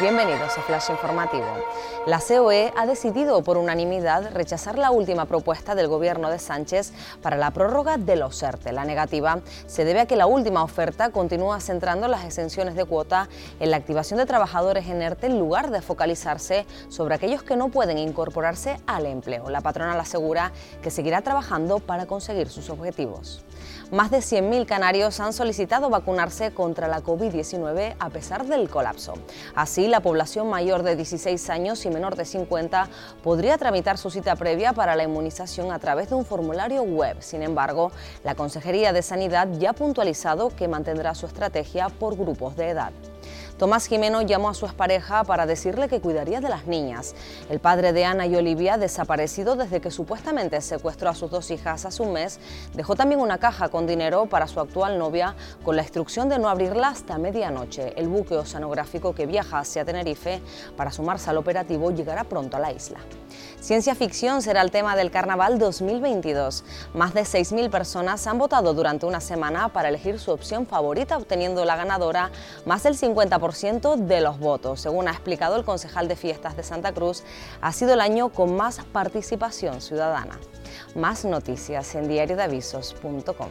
bienvenidos a Flash Informativo. La COE ha decidido por unanimidad rechazar la última propuesta del gobierno de Sánchez para la prórroga de los ERTE. La negativa se debe a que la última oferta continúa centrando las exenciones de cuota en la activación de trabajadores en ERTE en lugar de focalizarse sobre aquellos que no pueden incorporarse al empleo. La patronal asegura que seguirá trabajando para conseguir sus objetivos. Más de 100.000 canarios han solicitado vacunarse contra la COVID-19 a pesar del colapso. Así, la población mayor de 16 años y menor de 50 podría tramitar su cita previa para la inmunización a través de un formulario web. Sin embargo, la Consejería de Sanidad ya ha puntualizado que mantendrá su estrategia por grupos de edad. Tomás Jimeno llamó a su expareja para decirle que cuidaría de las niñas. El padre de Ana y Olivia, desaparecido desde que supuestamente secuestró a sus dos hijas hace un mes, dejó también una caja con dinero para su actual novia con la instrucción de no abrirla hasta medianoche. El buque oceanográfico que viaja hacia Tenerife para sumarse al operativo llegará pronto a la isla. Ciencia ficción será el tema del Carnaval 2022. Más de 6.000 personas han votado durante una semana para elegir su opción favorita, obteniendo la ganadora más del 50% de los votos. Según ha explicado el concejal de fiestas de Santa Cruz, ha sido el año con más participación ciudadana. Más noticias en diariodeavisos.com.